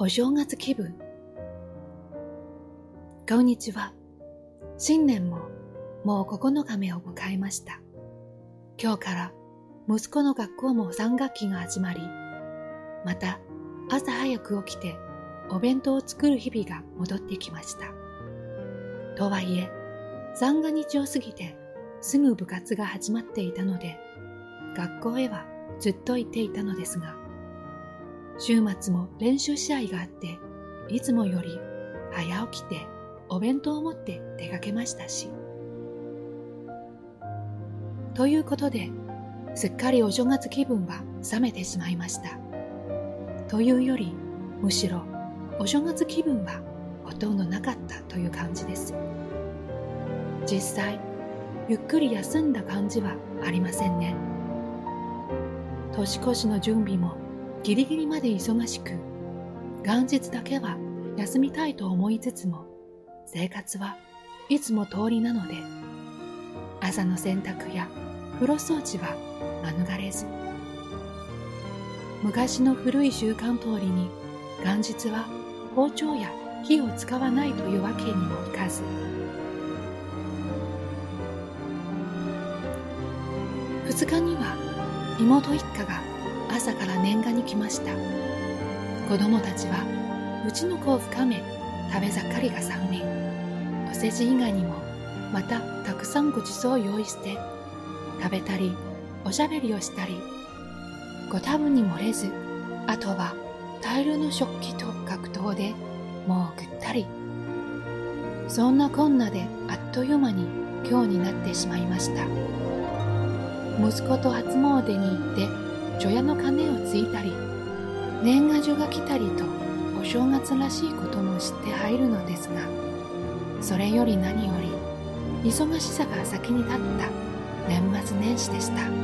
お正月気分。こんにちは新年ももう9日目を迎えました。今日から息子の学校も3学期が始まりまた朝早く起きてお弁当を作る日々が戻ってきました。とはいえ三が日を過ぎてすぐ部活が始まっていたので学校へはずっと行っていたのですが週末も練習試合があって、いつもより早起きてお弁当を持って出かけましたし。ということで、すっかりお正月気分は冷めてしまいました。というより、むしろお正月気分はほとんどなかったという感じです。実際、ゆっくり休んだ感じはありませんね。年越しの準備もギリギリまで忙しく、元日だけは休みたいと思いつつも、生活はいつも通りなので、朝の洗濯や風呂掃除は免れず、昔の古い習慣通りに元日は包丁や火を使わないというわけにもいかず、二日には妹一家が朝から年賀に来ました。子供たちはうちの子を深め食べ盛りが3人。お世辞以外にもまたたくさんごちそうを用意して食べたりおしゃべりをしたりご多分に漏れずあとは大量の食器と格闘でもうぐったり。そんなこんなであっという間に今日になってしまいました。息子と初詣に行って除夜の鐘をついたり年賀状が来たりとお正月らしいことも知って入るのですがそれより何より忙しさが先に立った年末年始でした。